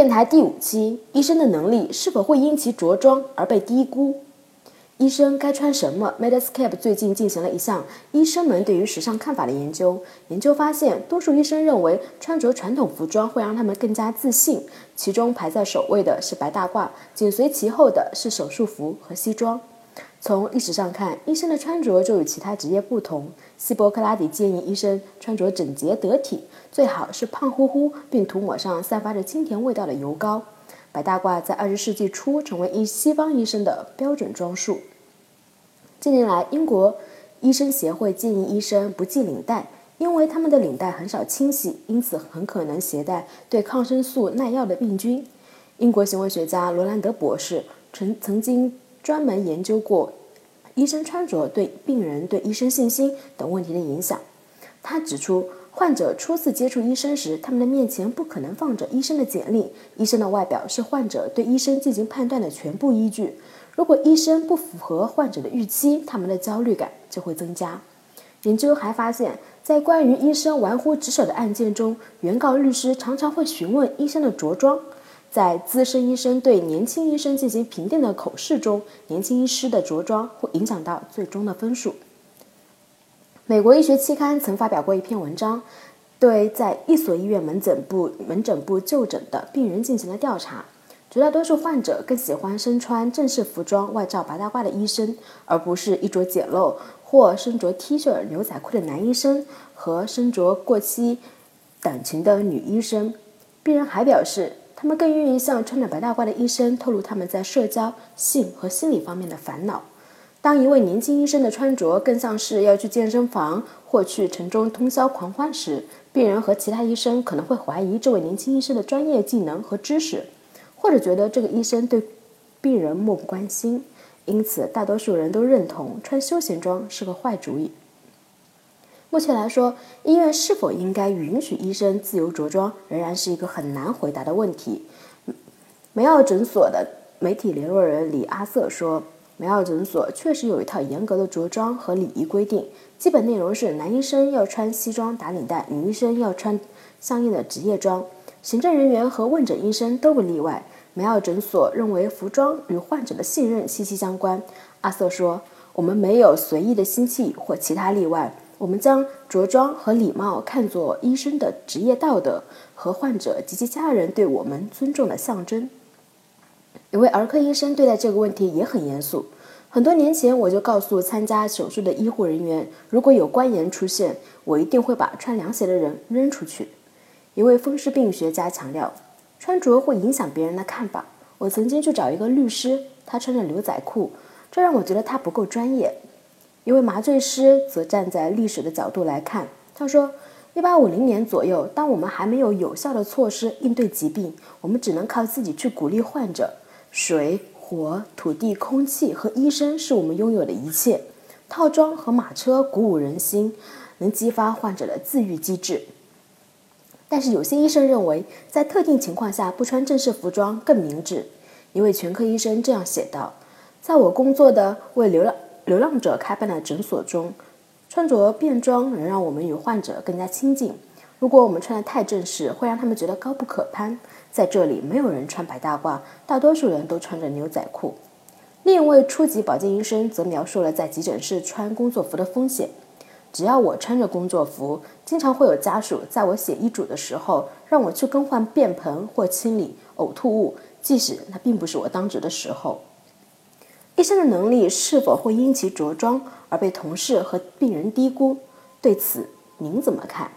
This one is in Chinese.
电台第五期：医生的能力是否会因其着装而被低估？医生该穿什么？Medscape 最近进行了一项医生们对于时尚看法的研究。研究发现，多数医生认为穿着传统服装会让他们更加自信。其中排在首位的是白大褂，紧随其后的是手术服和西装。从历史上看，医生的穿着就与其他职业不同。希波克拉底建议医生穿着整洁得体，最好是胖乎乎，并涂抹上散发着清甜味道的油膏。白大褂在二十世纪初成为医西方医生的标准装束。近年来，英国医生协会建议医生不系领带，因为他们的领带很少清洗，因此很可能携带对抗生素耐药的病菌。英国行为学家罗兰德博士曾曾经专门研究过医生穿着对病人对医生信心等问题的影响。他指出，患者初次接触医生时，他们的面前不可能放着医生的简历，医生的外表是患者对医生进行判断的全部依据。如果医生不符合患者的预期，他们的焦虑感就会增加。研究还发现，在关于医生玩忽职守的案件中，原告律师常常会询问医生的着装。在资深医生对年轻医生进行评定的口试中，年轻医师的着装会影响到最终的分数。美国医学期刊曾发表过一篇文章，对在一所医院门诊部门诊部就诊的病人进行了调查。绝大多数患者更喜欢身穿正式服装、外罩白大褂的医生，而不是衣着简陋或身着 T 恤、牛仔裤的男医生和身着过膝短裙的女医生。病人还表示，他们更愿意向穿着白大褂的医生透露他们在社交、性和心理方面的烦恼。当一位年轻医生的穿着更像是要去健身房或去城中通宵狂欢时，病人和其他医生可能会怀疑这位年轻医生的专业技能和知识。或者觉得这个医生对病人漠不关心，因此大多数人都认同穿休闲装是个坏主意。目前来说，医院是否应该允许医生自由着装，仍然是一个很难回答的问题。梅奥诊所的媒体联络人李阿瑟说：“梅奥诊所确实有一套严格的着装和礼仪规定，基本内容是男医生要穿西装打领带，女医生要穿相应的职业装。”行政人员和问诊医生都不例外。梅奥诊所认为服装与患者的信任息息相关。阿瑟说：“我们没有随意的新器或其他例外，我们将着装和礼貌看作医生的职业道德和患者及其家人对我们尊重的象征。”一位儿科医生对待这个问题也很严肃。很多年前，我就告诉参加手术的医护人员，如果有关炎出现，我一定会把穿凉鞋的人扔出去。一位风湿病学家强调，穿着会影响别人的看法。我曾经去找一个律师，他穿着牛仔裤，这让我觉得他不够专业。一位麻醉师则站在历史的角度来看，他说：“1850 年左右，当我们还没有有效的措施应对疾病，我们只能靠自己去鼓励患者。水、火、土地、空气和医生是我们拥有的一切。套装和马车鼓舞人心，能激发患者的自愈机制。”但是有些医生认为，在特定情况下不穿正式服装更明智。一位全科医生这样写道：“在我工作的为流浪流浪者开办的诊所中，穿着便装能让我们与患者更加亲近。如果我们穿得太正式，会让他们觉得高不可攀。在这里，没有人穿白大褂，大多数人都穿着牛仔裤。”另一位初级保健医生则描述了在急诊室穿工作服的风险。只要我穿着工作服，经常会有家属在我写医嘱的时候让我去更换便盆或清理呕吐物，即使那并不是我当值的时候。医生的能力是否会因其着装而被同事和病人低估？对此您怎么看？